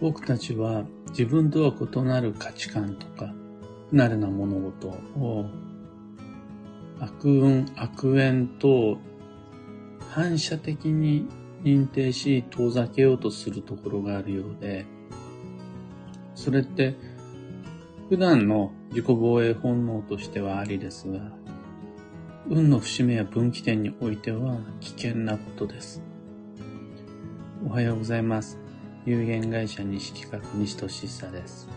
僕たちは自分とは異なる価値観とか不慣れな物事を悪運、悪縁と反射的に認定し遠ざけようとするところがあるようで、それって普段の自己防衛本能としてはありですが、運の節目や分岐点においては危険なことです。おはようございます。有限会社西企画西俊久です。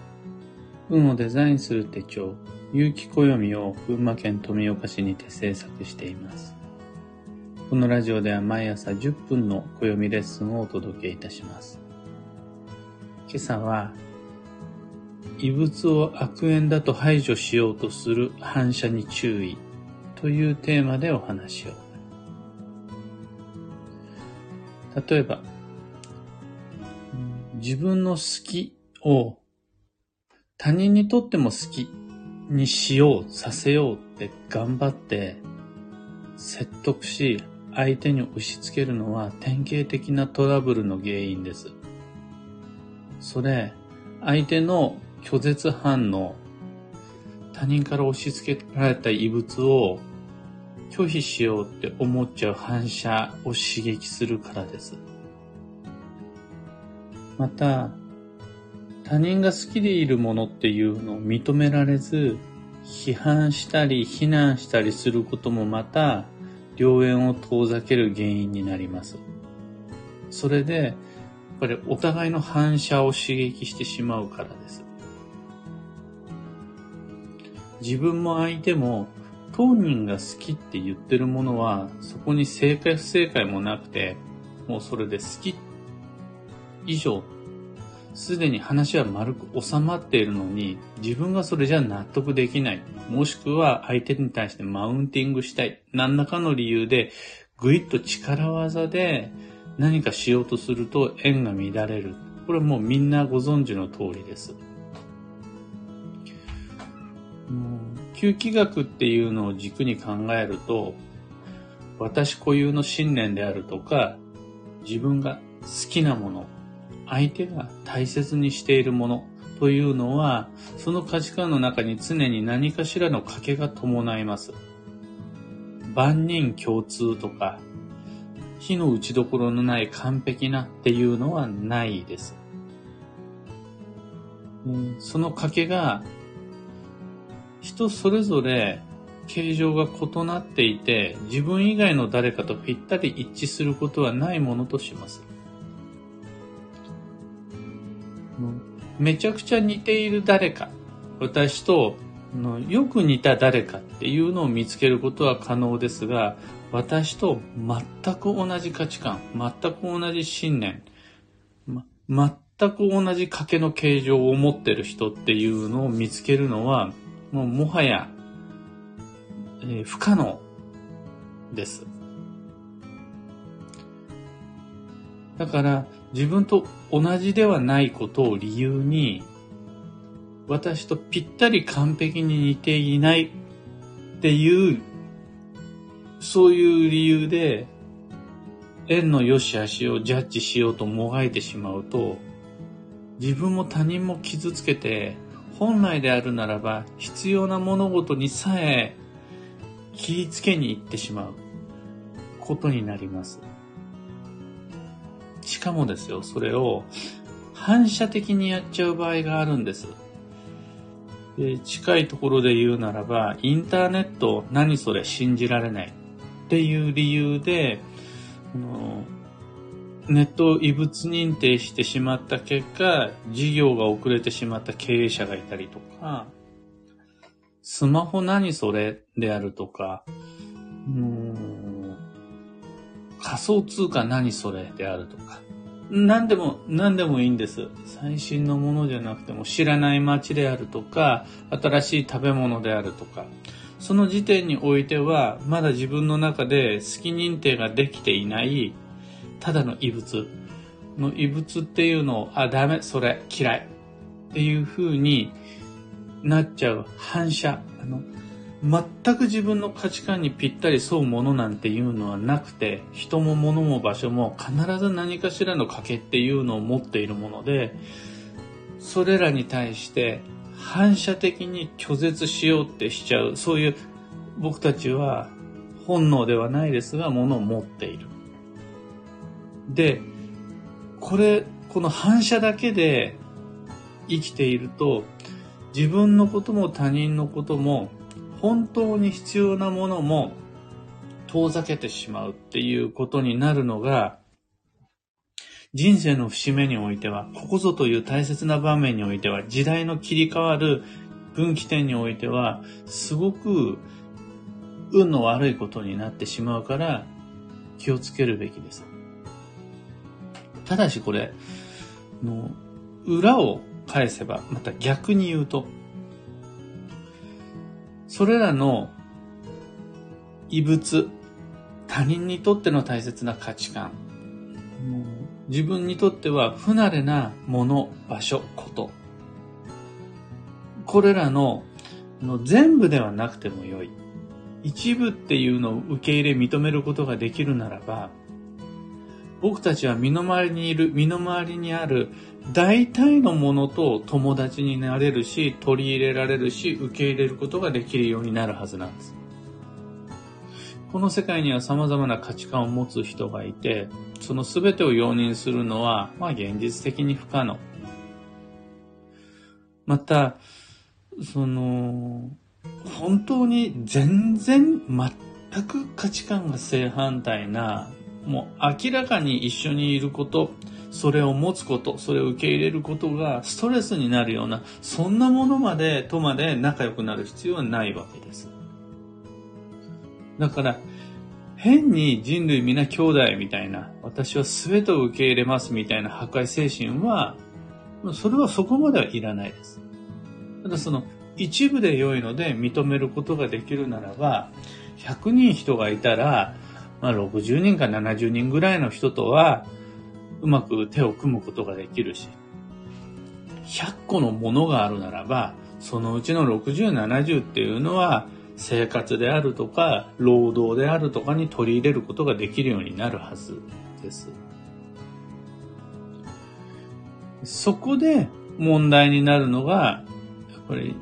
運をデザインする手帳、有機暦を群馬県富岡市にて制作しています。このラジオでは毎朝10分の暦レッスンをお届けいたします。今朝は、異物を悪縁だと排除しようとする反射に注意というテーマでお話を。例えば、自分の好きを他人にとっても好きにしよう、させようって頑張って説得し相手に押し付けるのは典型的なトラブルの原因です。それ、相手の拒絶反応、他人から押し付けられた異物を拒否しようって思っちゃう反射を刺激するからです。また、他人が好きでいるものっていうのを認められず、批判したり非難したりすることもまた、良縁を遠ざける原因になります。それで、やっぱりお互いの反射を刺激してしまうからです。自分も相手も当人が好きって言ってるものはそこに正解不正解もなくてもうそれで好きっ以上、すでに話は丸く収まっているのに、自分がそれじゃ納得できない。もしくは相手に対してマウンティングしたい。何らかの理由で、ぐいっと力技で何かしようとすると縁が乱れる。これもうみんなご存知の通りです。吸気学っていうのを軸に考えると、私固有の信念であるとか、自分が好きなもの、相手が大切にしているものというのは、その価値観の中に常に何かしらの賭けが伴います。万人共通とか、火の打ちどころのない完璧なっていうのはないです。その賭けが人それぞれ形状が異なっていて自分以外の誰かとぴったり一致することはないものとします。めちゃくちゃ似ている誰か、私とよく似た誰かっていうのを見つけることは可能ですが、私と全く同じ価値観、全く同じ信念、ま、全く同じ賭けの形状を持ってる人っていうのを見つけるのは、もうもはや、えー、不可能です。だから自分と同じではないことを理由に私とぴったり完璧に似ていないっていうそういう理由で縁の良し悪しをジャッジしようともがいてしまうと自分も他人も傷つけて本来であるならば必要な物事にさえ切りつけに行ってしまうことになります。しかもですよ、それを反射的にやっちゃう場合があるんです。で近いところで言うならば、インターネット何それ信じられないっていう理由で、ネットを異物認定してしまった結果、事業が遅れてしまった経営者がいたりとか、スマホ何それであるとか、う仮想通貨何それであるとか、何でも、何でもいいんです。最新のものじゃなくても知らない街であるとか、新しい食べ物であるとか、その時点においては、まだ自分の中で好き認定ができていないただの異物。の異物っていうのを、あ、ダメ、それ、嫌い。っていう風になっちゃう反射、あの、全く自分の価値観にぴったり沿うものなんていうのはなくて、人も物も場所も必ず何かしらの賭けっていうのを持っているもので、それらに対して反射的に拒絶しようってしちゃう、そういう僕たちは本能ではないですが、ものを持っている。で、これ、この反射だけで生きていると、自分のことも他人のことも本当に必要なものも遠ざけてしまうっていうことになるのが、人生の節目においては、ここぞという大切な場面においては、時代の切り替わる分岐点においては、すごく運の悪いことになってしまうから、気をつけるべきです。ただしこれ、の裏を返せば、また逆に言うと、それらの異物、他人にとっての大切な価値観、自分にとっては不慣れなもの、場所、こと。これらのの全部ではなくてもよい。一部っていうのを受け入れ認めることができるならば、僕たちは身の回りにいる、身の回りにある大体のものと友達になれるし、取り入れられるし、受け入れることができるようになるはずなんです。この世界には様々な価値観を持つ人がいて、その全てを容認するのは、まあ現実的に不可能。また、その、本当に全然全く価値観が正反対な、もう明らかに一緒にいること、それを持つこと、それを受け入れることがストレスになるような、そんなものまで、とまで仲良くなる必要はないわけです。だから、変に人類皆兄弟みたいな、私は全てを受け入れますみたいな破壊精神は、それはそこまではいらないです。ただその一部で良いので認めることができるならば、100人人がいたら、まあ、60人か70人ぐらいの人とは、うまく手を組むことができるし、100個のものがあるならば、そのうちの60、70っていうのは、生活であるとか、労働であるとかに取り入れることができるようになるはずです。そこで問題になるのが、やっぱり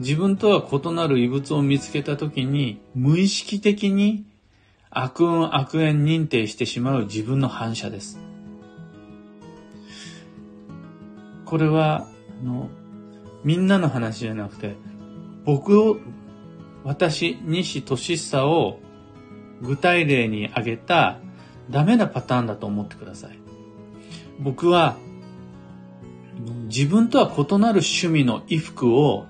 自分とは異なる異物を見つけたときに、無意識的に悪運悪縁認定してしまう自分の反射です。これは、あの、みんなの話じゃなくて、僕を、私、西俊久を具体例に挙げたダメなパターンだと思ってください。僕は、自分とは異なる趣味の衣服を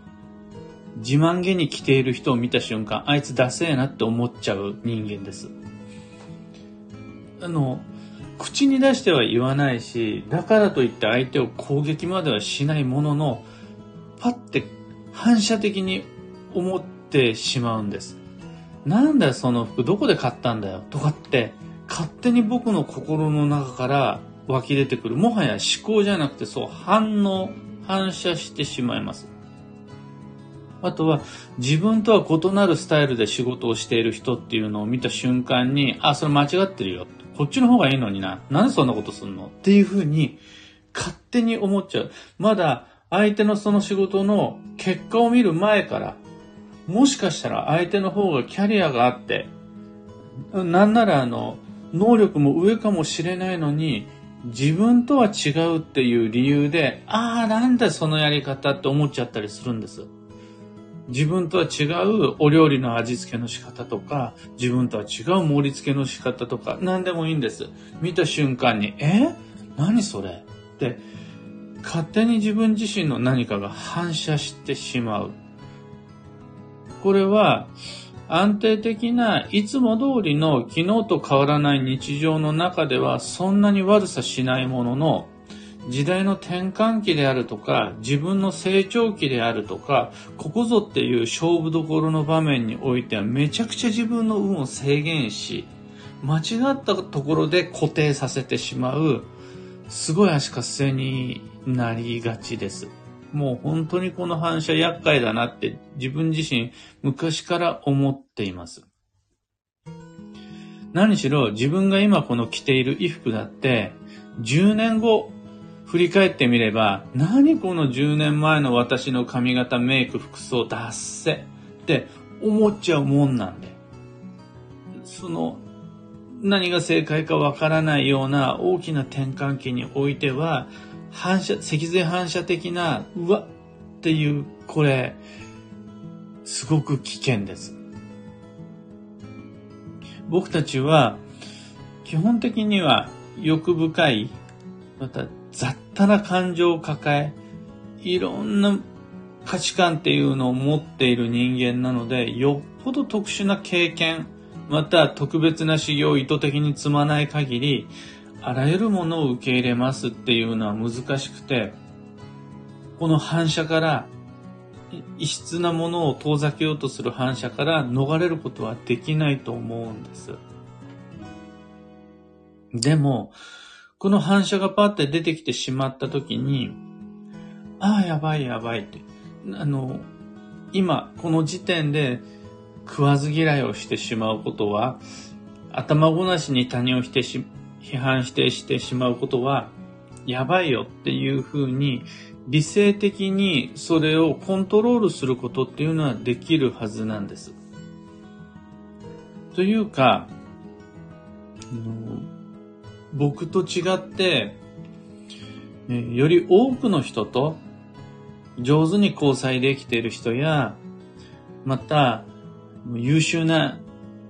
自慢げに着ている人を見た瞬間、あいつダセえなって思っちゃう人間です。あの、口に出しては言わないし、だからといって相手を攻撃まではしないものの、パッて反射的に思ってしまうんです。なんだよその服どこで買ったんだよとかって勝手に僕の心の中から湧き出てくる。もはや思考じゃなくてそう反応、反射してしまいます。あとは自分とは異なるスタイルで仕事をしている人っていうのを見た瞬間に、あ、それ間違ってるよ。こっちの方がいいのにな。なんでそんなことすんの？っていうふうに勝手に思っちゃう。まだ相手のその仕事の結果を見る前から、もしかしたら相手の方がキャリアがあって、なんならあの、能力も上かもしれないのに、自分とは違うっていう理由で、ああ、なんでそのやり方って思っちゃったりするんです。自分とは違うお料理の味付けの仕方とか、自分とは違う盛り付けの仕方とか、何でもいいんです。見た瞬間に、え？何それ？って、勝手に自分自身の何かが反射してしまう。これは、安定的ないつも通りの昨日と変わらない日常の中ではそんなに悪さしないものの、時代の転換期であるとか、自分の成長期であるとか、ここぞっていう勝負どころの場面においてはめちゃくちゃ自分の運を制限し、間違ったところで固定させてしまう、すごい足かせになりがちです。もう本当にこの反射厄介だなって自分自身昔から思っています。何しろ自分が今この着ている衣服だって10年後振り返ってみれば何この10年前の私の髪型メイク服装脱せって思っちゃうもんなんでその何が正解かわからないような大きな転換期においては反射、脊髄反射的な、うわっていう、これ、すごく危険です。僕たちは、基本的には欲深い、また雑多な感情を抱え、いろんな価値観っていうのを持っている人間なので、よっぽど特殊な経験、また特別な修行を意図的に積まない限り、あらゆるものを受け入れますっていうのは難しくて、この反射から、異質なものを遠ざけようとする反射から逃れることはできないと思うんです。でも、この反射がパって出てきてしまった時に、ああ、やばいやばいって。あの、今、この時点で食わず嫌いをしてしまうことは、頭ごなしに他人を否定し批判してしてしまうことは、やばいよっていうふうに、理性的にそれをコントロールすることっていうのはできるはずなんです。というか、僕と違って、より多くの人と上手に交際できている人や、また優秀な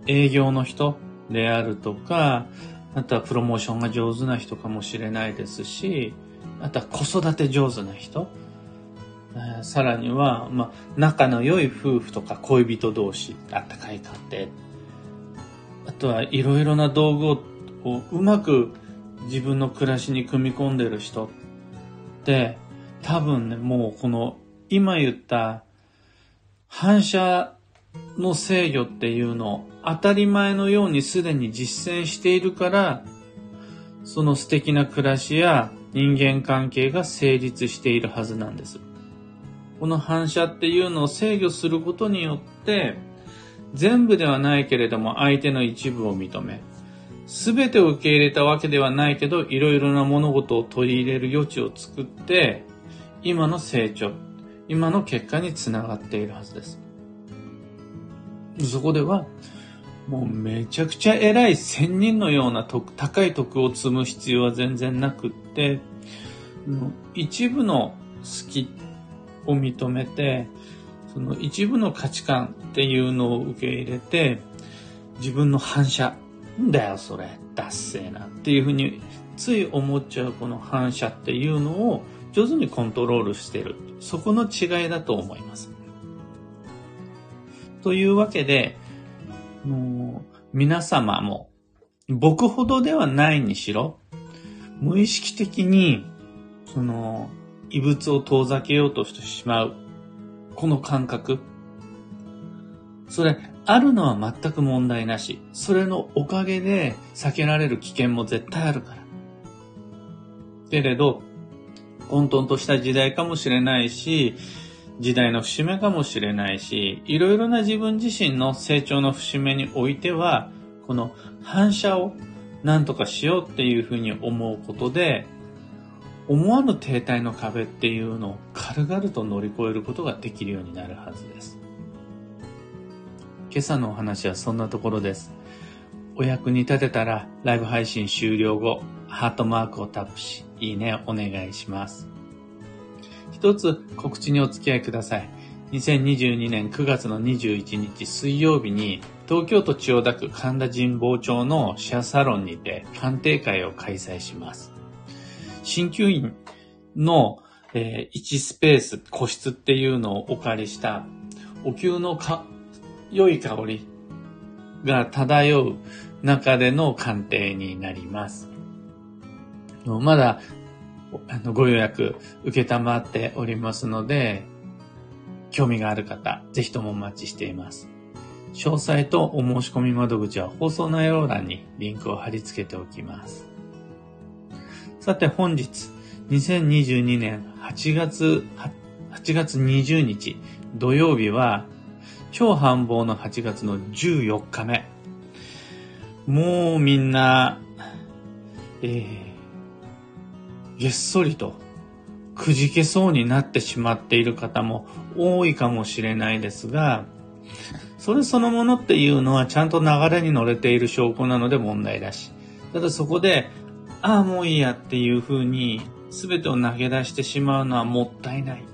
営業の人であるとか、あとはプロモーションが上手な人かもしれないですし、あとは子育て上手な人、え、さらには、まあ、仲の良い夫婦とか恋人同士、あったかい家庭、あとはいろいろな道具をこうまく自分の暮らしに組み込んでる人って、多分ね、もうこの今言った反射の制御っていうのを当たり前のようにすでに実践しているから、その素敵な暮らしや人間関係が成立しているはずなんです。この反射っていうのを制御することによって、全部ではないけれども相手の一部を認め、すべてを受け入れたわけではないけど、いろいろな物事を取り入れる余地を作って、今の成長、今の結果につながっているはずです。そこでは、もうめちゃくちゃ偉い仙人のような高い徳を積む必要は全然なくって、一部の好きを認めて、その一部の価値観っていうのを受け入れて、自分の反射、んだよそれ、ダッセーなっていうふうについ思っちゃうこの反射っていうのを上手にコントロールしてる。そこの違いだと思います。というわけで、もう皆様も僕ほどではないにしろ、無意識的に、その、異物を遠ざけようとしてしまう、この感覚。それ、あるのは全く問題なし。それのおかげで避けられる危険も絶対あるから。けれど、混沌とした時代かもしれないし、時代の節目かもしれないし、いろいろな自分自身の成長の節目においては、この反射を何とかしようっていうふうに思うことで、思わぬ停滞の壁っていうのを軽々と乗り越えることができるようになるはずです。今朝のお話はそんなところです。お役に立てたらライブ配信終了後、ハートマークをタップし、いいねお願いします。一つ告知にお付き合いください。2022年9月の21日水曜日に東京都千代田区神田神保町のシェアサロンにて鑑定会を開催します。鍼灸院の、えー、1スペース、個室っていうのをお借りしたお灸のか良い香りが漂う中での鑑定になります。まだあの、ご予約受けたまっておりますので、興味がある方、ぜひともお待ちしています。詳細とお申し込み窓口は放送内容欄にリンクを貼り付けておきます。さて本日、2022年8月8月20日土曜日は超繁忙の8月の14日目。もうみんな、えー、げっそりとくじけそうになってしまっている方も多いかもしれないですが、それそのものっていうのはちゃんと流れに乗れている証拠なので問題だし、ただそこで、ああもういいやっていうふうに全てを投げ出してしまうのはもったいない。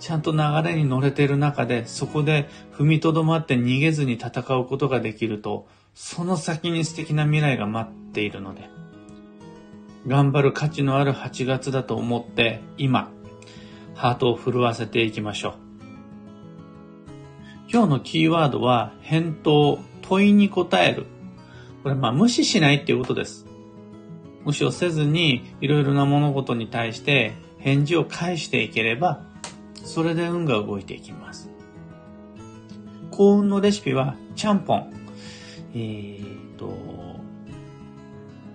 ちゃんと流れに乗れている中で、そこで踏みとどまって逃げずに戦うことができると、その先に素敵な未来が待っているので、頑張る価値のある8月だと思って、今、ハートを震わせていきましょう。今日のキーワードは、返答、問いに答える。これ、まあ、無視しないっていうことです。無視をせずに、いろいろな物事に対して返事を返していければ、それで運が動いていきます。幸運のレシピは、ちゃんぽん。えー、と、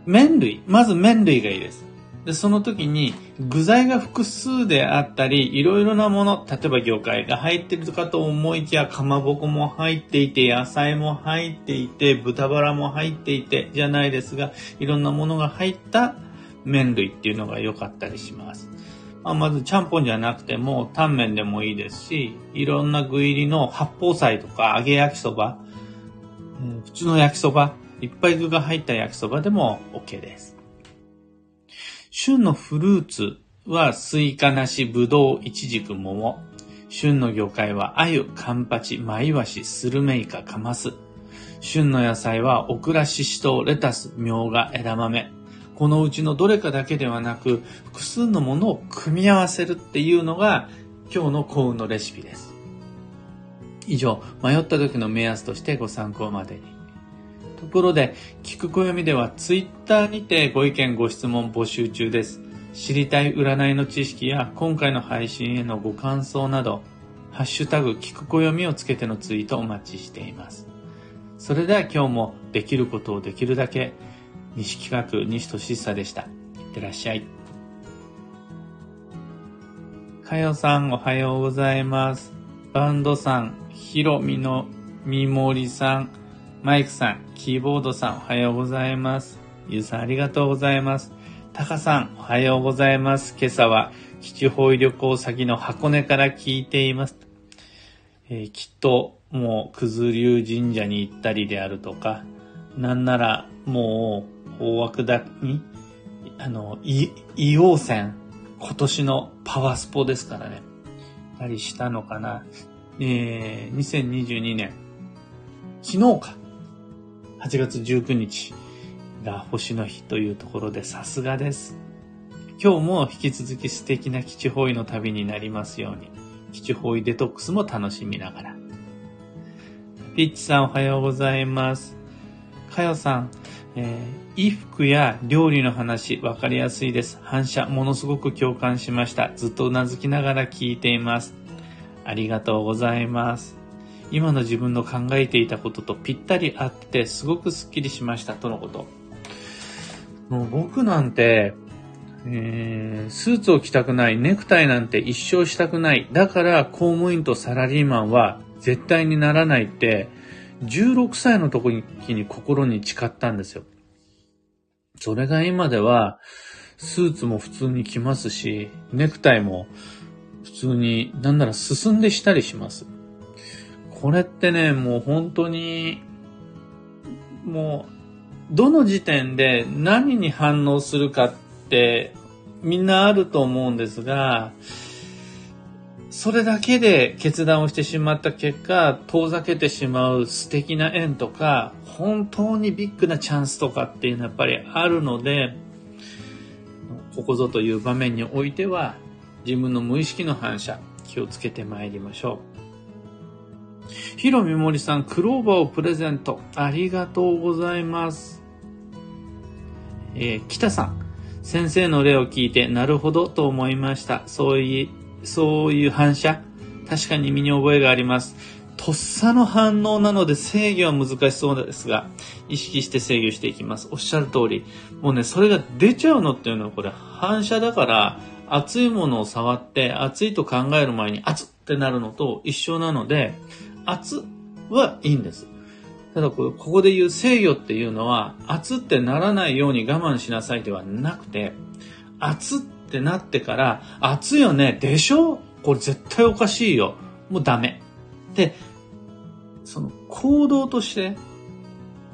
麺類。まず麺類がいいです。で、その時に具材が複数であったり、いろいろなもの、例えば魚介が入ってるかと思いきや、かまぼこも入っていて、野菜も入っていて、豚バラも入っていて、じゃないですが、いろんなものが入った麺類っていうのが良かったりします。まあ、まず、ちゃんぽんじゃなくても、タンメンでもいいですし、いろんな具入りの八宝菜とか揚げ焼きそば、普通の焼きそば、いっぱい具が入った焼きそばでも OK です。旬のフルーツはスイカ、ナシ、ブドウ、イチジク、桃。旬の魚介はアユ、カンパチ、マイワシ、スルメイカ、カマス。旬の野菜はオクラ、シシトウ、レタス、ミョウガ、枝豆。このうちのどれかだけではなく、複数のものを組み合わせるっていうのが今日の幸運のレシピです。以上、迷った時の目安としてご参考までに。ところで、聞く暦ではツイッターにてご意見ご質問募集中です。知りたい占いの知識や今回の配信へのご感想など、ハッシュタグ聞く暦をつけてのツイートお待ちしています。それでは今日もできることをできるだけ西企画西俊久でした。いってらっしゃい。かよさんおはようございます。バンドさん、ひろみのみもりさん、マイクさん、キーボードさんおはようございます。ゆうさんありがとうございます。タカさんおはようございます。今朝は基地方位旅行先の箱根から聞いています。えー、きっともう九頭竜神社に行ったりであるとか、なんならもう大枠だに、あの、硫黄泉、今年のパワースポですからね。たりしたのかな。えー、2022年、昨日か。8月19日が星の日というところでさすがです。今日も引き続き素敵な基地方位の旅になりますように、基地方位デトックスも楽しみながら。ピッチさんおはようございます。かよさん、えー、衣服や料理の話、わかりやすいです。反射、ものすごく共感しました。ずっと頷きながら聞いています。ありがとうございます。今の自分の考えていたこととぴったり合って、すごくスッキリしました、とのこと。もう僕なんて、えー、スーツを着たくない、ネクタイなんて一生したくない。だから公務員とサラリーマンは絶対にならないって、16歳の時に心に誓ったんですよ。それが今では、スーツも普通に着ますし、ネクタイも普通に、なんなら進んでしたりします。これってね、もう本当に、もう、どの時点で何に反応するかってみんなあると思うんですが、それだけで決断をしてしまった結果、遠ざけてしまう素敵な縁とか、本当にビッグなチャンスとかっていうのはやっぱりあるので、ここぞという場面においては、自分の無意識の反射、気をつけてまいりましょう。ヒロミモリさん、クローバーをプレゼント。ありがとうございます。えー、北さん、先生の例を聞いて、なるほどと思いました。そういそういう反射、確かに身に覚えがあります。とっさの反応なので制御は難しそうですが、意識して制御していきます。おっしゃる通り。もうね、それが出ちゃうのっていうのはこれ反射だから、熱いものを触って熱いと考える前に熱ってなるのと一緒なので、熱はいいんです。ただここで言う制御っていうのは、熱ってならないように我慢しなさいではなくて、熱っってなってから、熱いよね、でしょ？これ絶対おかしいよ。もうダメ。で、その行動として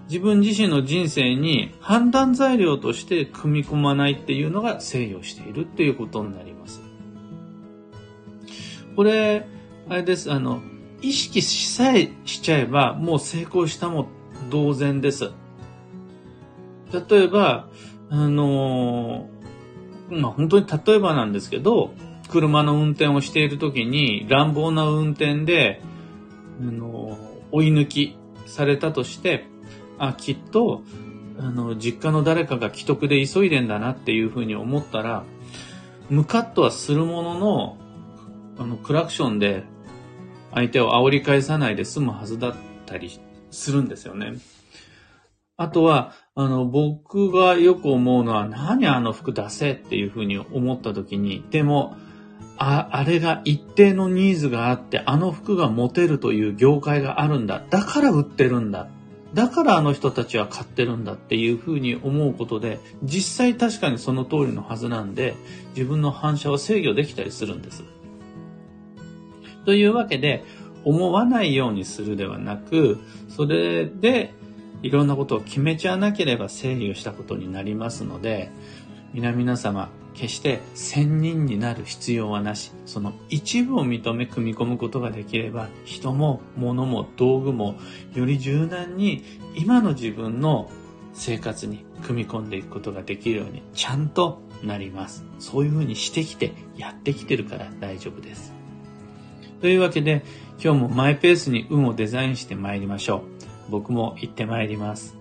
自分自身の人生に判断材料として組み込まないっていうのが制御しているっていうことになります。これ、あれです、あの、意識しさえしちゃえばもう成功したも同然です。例えば、あのまあ、本当に例えばなんですけど、車の運転をしている時に乱暴な運転で、あの追い抜きされたとして、あ、きっと、あの、実家の誰かが既得で急いでんだなっていうふうに思ったら、ムカッとはするものの、あの、クラクションで相手を煽り返さないで済むはずだったりするんですよね。あとは、あの、僕がよく思うのは、何あの服出せっていうふうに思った時に、でも、あ、あれが一定のニーズがあって、あの服が持てるという業界があるんだ。だから売ってるんだ。だからあの人たちは買ってるんだっていうふうに思うことで、実際確かにその通りのはずなんで、自分の反射を制御できたりするんです。というわけで、思わないようにするではなく、それでいろんなことを決めちゃわなければ制御したことになりますので、皆々様、決して仙人になる必要はなし、その一部を認め組み込むことができれば、人も物も道具もより柔軟に今の自分の生活に組み込んでいくことができるようにちゃんとなります。そういうふうにしてきて、やってきてるから大丈夫です。というわけで、今日もマイペースに運をデザインして参りましょう。僕も行ってまいります。